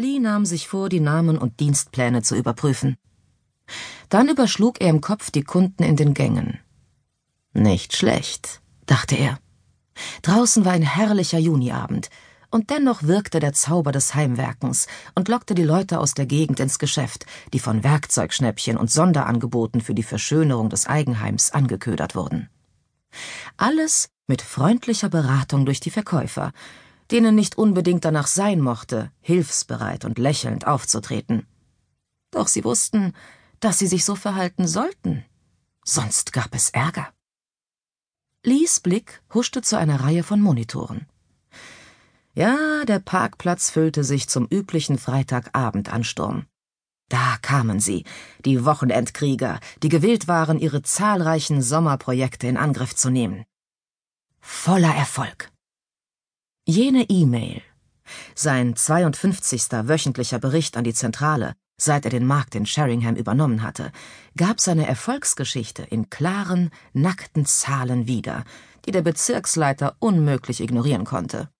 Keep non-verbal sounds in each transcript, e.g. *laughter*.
Lee nahm sich vor, die Namen und Dienstpläne zu überprüfen. Dann überschlug er im Kopf die Kunden in den Gängen. Nicht schlecht, dachte er. Draußen war ein herrlicher Juniabend, und dennoch wirkte der Zauber des Heimwerkens und lockte die Leute aus der Gegend ins Geschäft, die von Werkzeugschnäppchen und Sonderangeboten für die Verschönerung des Eigenheims angeködert wurden. Alles mit freundlicher Beratung durch die Verkäufer, denen nicht unbedingt danach sein mochte, hilfsbereit und lächelnd aufzutreten. Doch sie wussten, dass sie sich so verhalten sollten, sonst gab es Ärger. Lees Blick huschte zu einer Reihe von Monitoren. Ja, der Parkplatz füllte sich zum üblichen Freitagabendansturm. Da kamen sie, die Wochenendkrieger, die gewillt waren, ihre zahlreichen Sommerprojekte in Angriff zu nehmen. Voller Erfolg. Jene E-Mail, sein 52. wöchentlicher Bericht an die Zentrale, seit er den Markt in Sheringham übernommen hatte, gab seine Erfolgsgeschichte in klaren, nackten Zahlen wieder, die der Bezirksleiter unmöglich ignorieren konnte.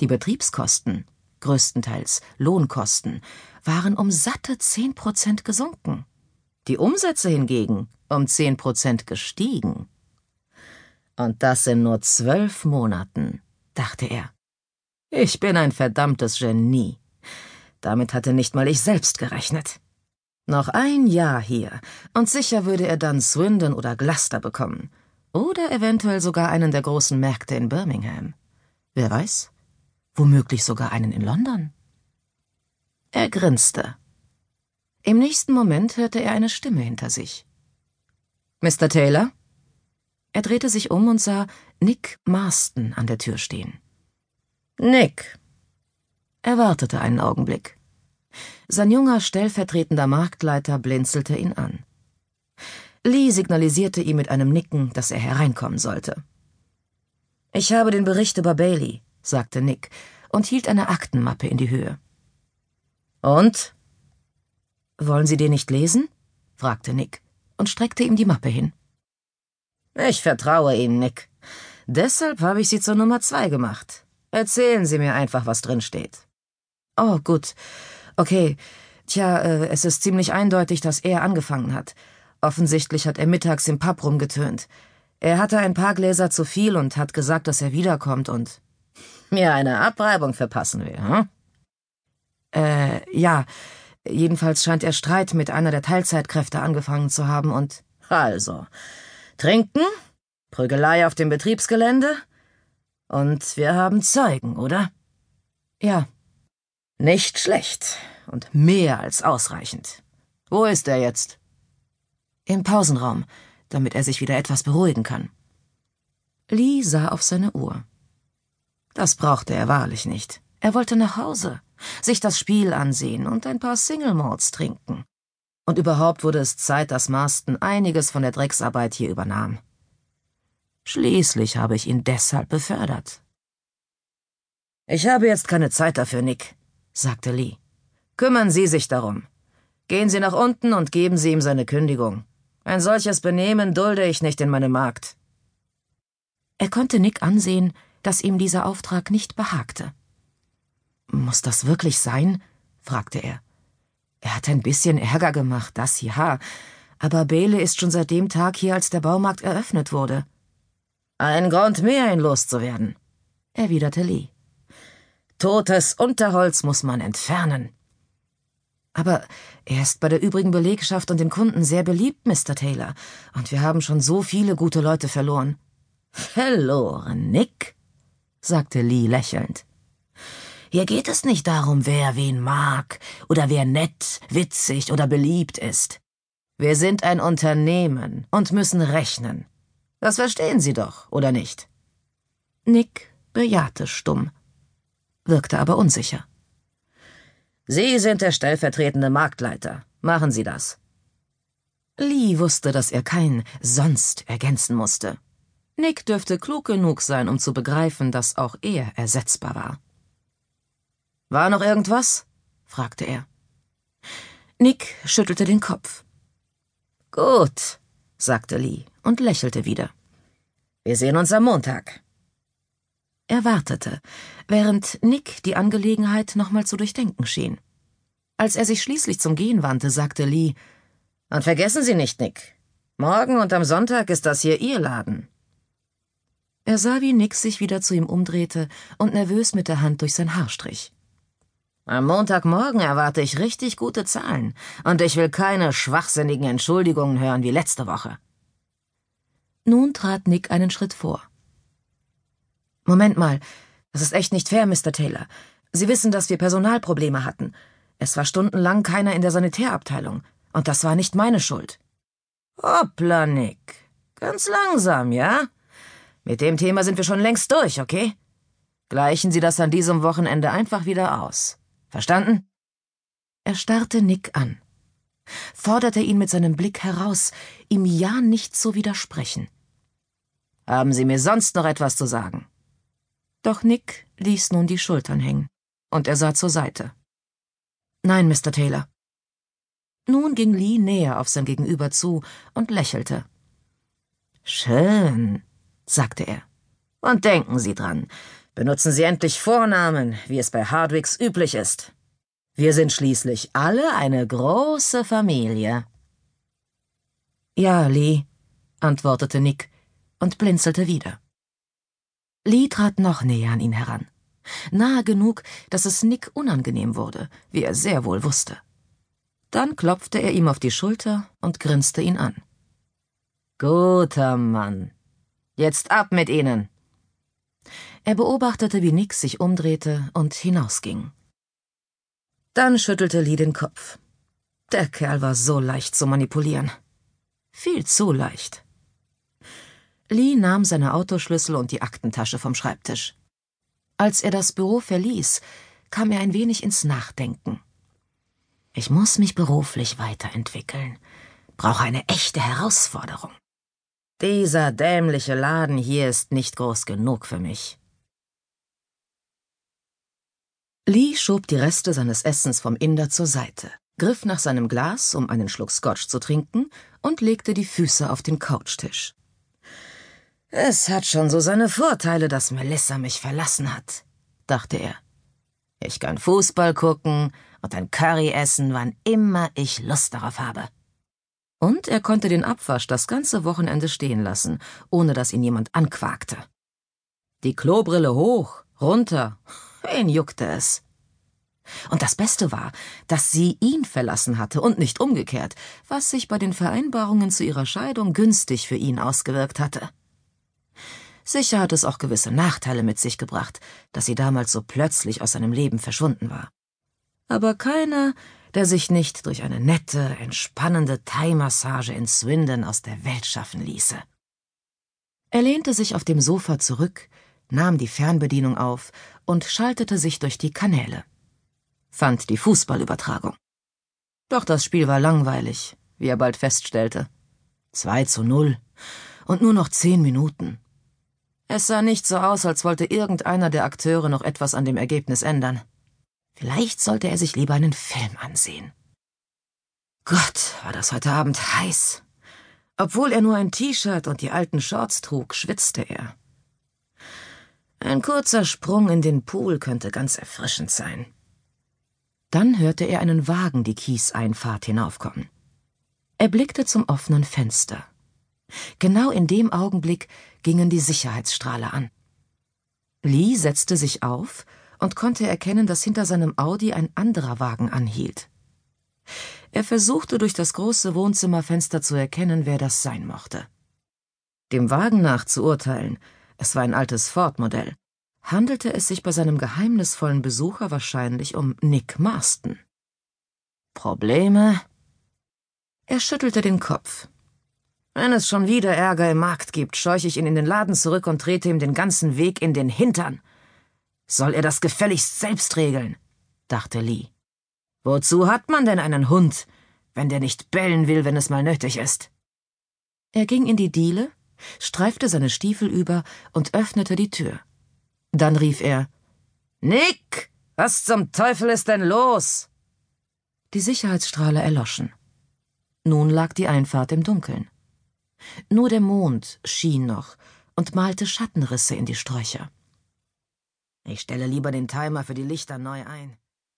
Die Betriebskosten, größtenteils Lohnkosten, waren um satte zehn Prozent gesunken. Die Umsätze hingegen um zehn Prozent gestiegen. Und das in nur zwölf Monaten, dachte er. Ich bin ein verdammtes Genie. Damit hatte nicht mal ich selbst gerechnet. Noch ein Jahr hier, und sicher würde er dann Swindon oder Gloucester bekommen. Oder eventuell sogar einen der großen Märkte in Birmingham. Wer weiß? Womöglich sogar einen in London. Er grinste. Im nächsten Moment hörte er eine Stimme hinter sich. Mr. Taylor? Er drehte sich um und sah Nick Marston an der Tür stehen. Nick. Er wartete einen Augenblick. Sein junger stellvertretender Marktleiter blinzelte ihn an. Lee signalisierte ihm mit einem Nicken, dass er hereinkommen sollte. Ich habe den Bericht über Bailey, sagte Nick und hielt eine Aktenmappe in die Höhe. Und? Wollen Sie den nicht lesen? fragte Nick und streckte ihm die Mappe hin. Ich vertraue Ihnen, Nick. Deshalb habe ich Sie zur Nummer zwei gemacht. Erzählen Sie mir einfach, was drin steht. Oh, gut. Okay. Tja, äh, es ist ziemlich eindeutig, dass er angefangen hat. Offensichtlich hat er mittags im Pub rumgetönt. Er hatte ein paar Gläser zu viel und hat gesagt, dass er wiederkommt und mir eine Abreibung verpassen will, hm? Äh, ja. Jedenfalls scheint er Streit mit einer der Teilzeitkräfte angefangen zu haben und. Also. Trinken? Prügelei auf dem Betriebsgelände? Und wir haben Zeugen, oder? Ja. Nicht schlecht und mehr als ausreichend. Wo ist er jetzt? Im Pausenraum, damit er sich wieder etwas beruhigen kann. Lee sah auf seine Uhr. Das brauchte er wahrlich nicht. Er wollte nach Hause, sich das Spiel ansehen und ein paar Single Malts trinken. Und überhaupt wurde es Zeit, dass Marston einiges von der Drecksarbeit hier übernahm. Schließlich habe ich ihn deshalb befördert. Ich habe jetzt keine Zeit dafür, Nick, sagte Lee. Kümmern Sie sich darum. Gehen Sie nach unten und geben Sie ihm seine Kündigung. Ein solches Benehmen dulde ich nicht in meinem Markt. Er konnte Nick ansehen, dass ihm dieser Auftrag nicht behagte. Muss das wirklich sein? fragte er. Er hat ein bisschen Ärger gemacht, das ja, aber Bele ist schon seit dem Tag hier, als der Baumarkt eröffnet wurde. Ein Grund mehr, ihn loszuwerden, erwiderte Lee. Totes Unterholz muss man entfernen. Aber er ist bei der übrigen Belegschaft und den Kunden sehr beliebt, Mr. Taylor, und wir haben schon so viele gute Leute verloren. Verloren, Nick? sagte Lee lächelnd. Hier geht es nicht darum, wer wen mag oder wer nett, witzig oder beliebt ist. Wir sind ein Unternehmen und müssen rechnen. Das verstehen Sie doch, oder nicht? Nick bejahte stumm, wirkte aber unsicher. Sie sind der stellvertretende Marktleiter. Machen Sie das. Lee wusste, dass er kein sonst ergänzen musste. Nick dürfte klug genug sein, um zu begreifen, dass auch er ersetzbar war. War noch irgendwas? fragte er. Nick schüttelte den Kopf. Gut, sagte Lee und lächelte wieder. Wir sehen uns am Montag. Er wartete, während Nick die Angelegenheit nochmal zu durchdenken schien. Als er sich schließlich zum Gehen wandte, sagte Lee, und vergessen Sie nicht, Nick. Morgen und am Sonntag ist das hier Ihr Laden. Er sah, wie Nick sich wieder zu ihm umdrehte und nervös mit der Hand durch sein Haar strich. Am Montagmorgen erwarte ich richtig gute Zahlen, und ich will keine schwachsinnigen Entschuldigungen hören wie letzte Woche. Nun trat Nick einen Schritt vor. Moment mal, das ist echt nicht fair, Mr. Taylor. Sie wissen, dass wir Personalprobleme hatten. Es war stundenlang keiner in der Sanitärabteilung. Und das war nicht meine Schuld. Hoppla, Nick. Ganz langsam, ja? Mit dem Thema sind wir schon längst durch, okay? Gleichen Sie das an diesem Wochenende einfach wieder aus. Verstanden? Er starrte Nick an, forderte ihn mit seinem Blick heraus, ihm ja nicht zu widersprechen. Haben Sie mir sonst noch etwas zu sagen? Doch Nick ließ nun die Schultern hängen, und er sah zur Seite. Nein, Mr. Taylor. Nun ging Lee näher auf sein Gegenüber zu und lächelte. Schön, sagte er. Und denken Sie dran, benutzen Sie endlich Vornamen, wie es bei Hardwicks üblich ist. Wir sind schließlich alle eine große Familie. Ja, Lee, antwortete Nick und blinzelte wieder. Lee trat noch näher an ihn heran. Nahe genug, dass es Nick unangenehm wurde, wie er sehr wohl wusste. Dann klopfte er ihm auf die Schulter und grinste ihn an. Guter Mann. Jetzt ab mit Ihnen. Er beobachtete, wie Nick sich umdrehte und hinausging. Dann schüttelte Lee den Kopf. Der Kerl war so leicht zu manipulieren. Viel zu leicht. Lee nahm seine Autoschlüssel und die Aktentasche vom Schreibtisch. Als er das Büro verließ, kam er ein wenig ins Nachdenken. Ich muss mich beruflich weiterentwickeln, brauche eine echte Herausforderung. Dieser dämliche Laden hier ist nicht groß genug für mich. Lee schob die Reste seines Essens vom Inder zur Seite, griff nach seinem Glas, um einen Schluck Scotch zu trinken, und legte die Füße auf den Couchtisch. Es hat schon so seine Vorteile, dass Melissa mich verlassen hat, dachte er. Ich kann Fußball gucken und ein Curry essen, wann immer ich Lust darauf habe. Und er konnte den Abwasch das ganze Wochenende stehen lassen, ohne dass ihn jemand anquakte. Die Klobrille hoch, runter, *laughs* wen juckte es? Und das Beste war, dass sie ihn verlassen hatte und nicht umgekehrt, was sich bei den Vereinbarungen zu ihrer Scheidung günstig für ihn ausgewirkt hatte. Sicher hat es auch gewisse Nachteile mit sich gebracht, dass sie damals so plötzlich aus seinem Leben verschwunden war. Aber keiner, der sich nicht durch eine nette, entspannende Thai-Massage in Swindon aus der Welt schaffen ließe. Er lehnte sich auf dem Sofa zurück, nahm die Fernbedienung auf und schaltete sich durch die Kanäle. Fand die Fußballübertragung. Doch das Spiel war langweilig, wie er bald feststellte. Zwei zu null und nur noch zehn Minuten. Es sah nicht so aus, als wollte irgendeiner der Akteure noch etwas an dem Ergebnis ändern. Vielleicht sollte er sich lieber einen Film ansehen. Gott, war das heute Abend heiß. Obwohl er nur ein T-Shirt und die alten Shorts trug, schwitzte er. Ein kurzer Sprung in den Pool könnte ganz erfrischend sein. Dann hörte er einen Wagen die Kieseinfahrt hinaufkommen. Er blickte zum offenen Fenster. Genau in dem Augenblick gingen die Sicherheitsstrahle an. Lee setzte sich auf und konnte erkennen, dass hinter seinem Audi ein anderer Wagen anhielt. Er versuchte durch das große Wohnzimmerfenster zu erkennen, wer das sein mochte. Dem Wagen nach zu urteilen, es war ein altes Ford-Modell, handelte es sich bei seinem geheimnisvollen Besucher wahrscheinlich um Nick Marston. Probleme? Er schüttelte den Kopf. Wenn es schon wieder Ärger im Markt gibt, scheuche ich ihn in den Laden zurück und trete ihm den ganzen Weg in den Hintern. Soll er das gefälligst selbst regeln, dachte Lee. Wozu hat man denn einen Hund, wenn der nicht bellen will, wenn es mal nötig ist? Er ging in die Diele, streifte seine Stiefel über und öffnete die Tür. Dann rief er Nick, was zum Teufel ist denn los? Die Sicherheitsstrahle erloschen. Nun lag die Einfahrt im Dunkeln. Nur der Mond schien noch und malte Schattenrisse in die Sträucher. Ich stelle lieber den Timer für die Lichter neu ein.